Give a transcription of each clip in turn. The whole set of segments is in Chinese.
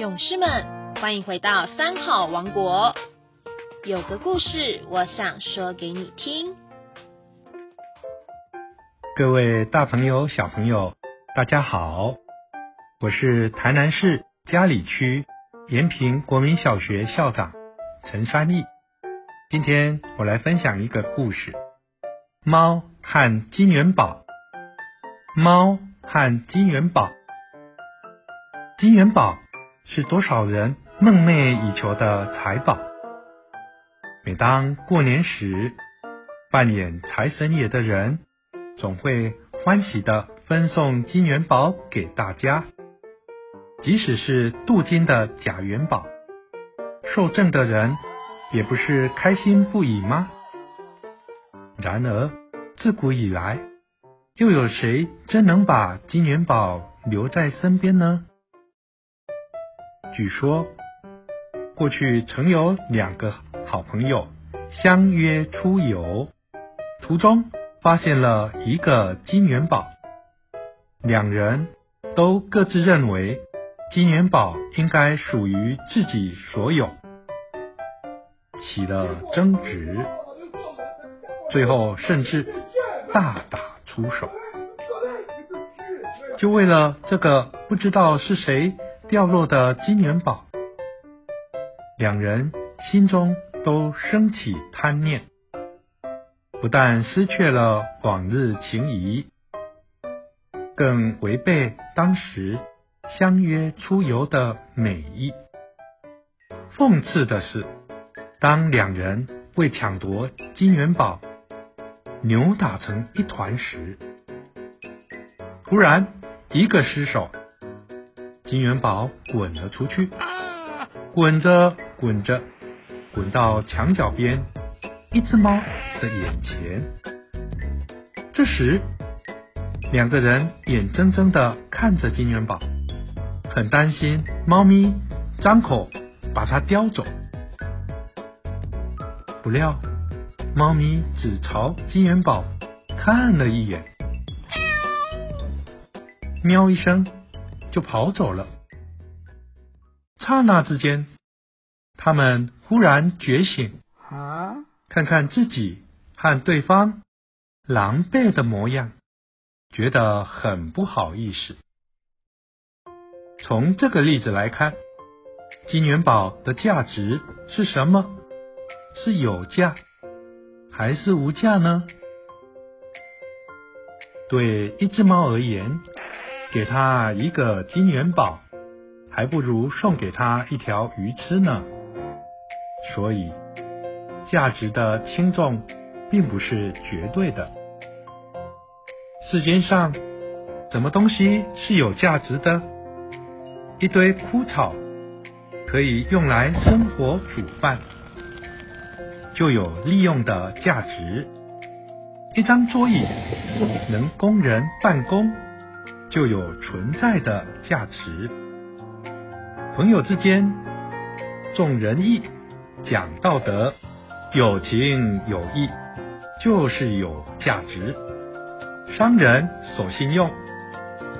勇士们，欢迎回到三好王国。有个故事，我想说给你听。各位大朋友、小朋友，大家好，我是台南市嘉里区延平国民小学校长陈山义。今天我来分享一个故事：猫和金元宝。猫和金元宝，金元宝。是多少人梦寐以求的财宝。每当过年时，扮演财神爷的人总会欢喜的分送金元宝给大家。即使是镀金的假元宝，受赠的人也不是开心不已吗？然而，自古以来，又有谁真能把金元宝留在身边呢？据说，过去曾有两个好朋友相约出游，途中发现了一个金元宝，两人都各自认为金元宝应该属于自己所有，起了争执，最后甚至大打出手，就为了这个不知道是谁。掉落的金元宝，两人心中都升起贪念，不但失去了往日情谊，更违背当时相约出游的美意。讽刺的是，当两人为抢夺金元宝扭打成一团时，突然一个失手。金元宝滚了出去，滚着滚着，滚到墙角边一只猫的眼前。这时，两个人眼睁睁的看着金元宝，很担心猫咪张口把它叼走。不料，猫咪只朝金元宝看了一眼，喵一声。就跑走了。刹那之间，他们忽然觉醒，看看自己和对方狼狈的模样，觉得很不好意思。从这个例子来看，金元宝的价值是什么？是有价还是无价呢？对一只猫而言。给他一个金元宝，还不如送给他一条鱼吃呢。所以，价值的轻重并不是绝对的。世间上，什么东西是有价值的？一堆枯草可以用来生火煮饭，就有利用的价值；一张桌椅能供人办公。就有存在的价值。朋友之间重仁义、讲道德、有情有义，就是有价值。商人守信用、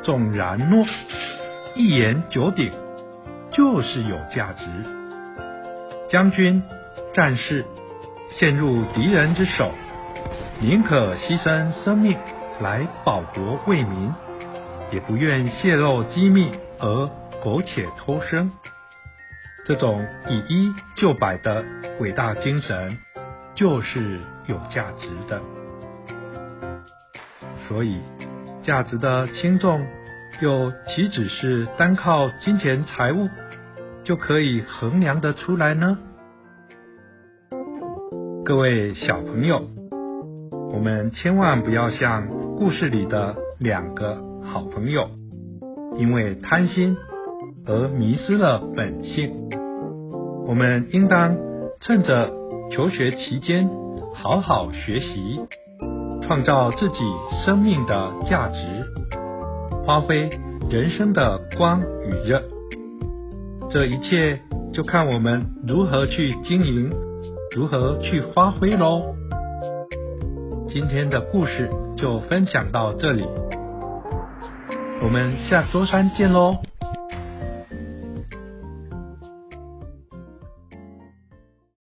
重然诺、一言九鼎，就是有价值。将军、战士陷入敌人之手，宁可牺牲生命来保国为民。也不愿泄露机密而苟且偷生，这种以一救百的伟大精神，就是有价值的。所以，价值的轻重，又岂止是单靠金钱财物就可以衡量得出来呢？各位小朋友，我们千万不要像故事里的两个。好朋友，因为贪心而迷失了本性。我们应当趁着求学期间好好学习，创造自己生命的价值，发挥人生的光与热。这一切就看我们如何去经营，如何去发挥喽。今天的故事就分享到这里。我们下周三见喽。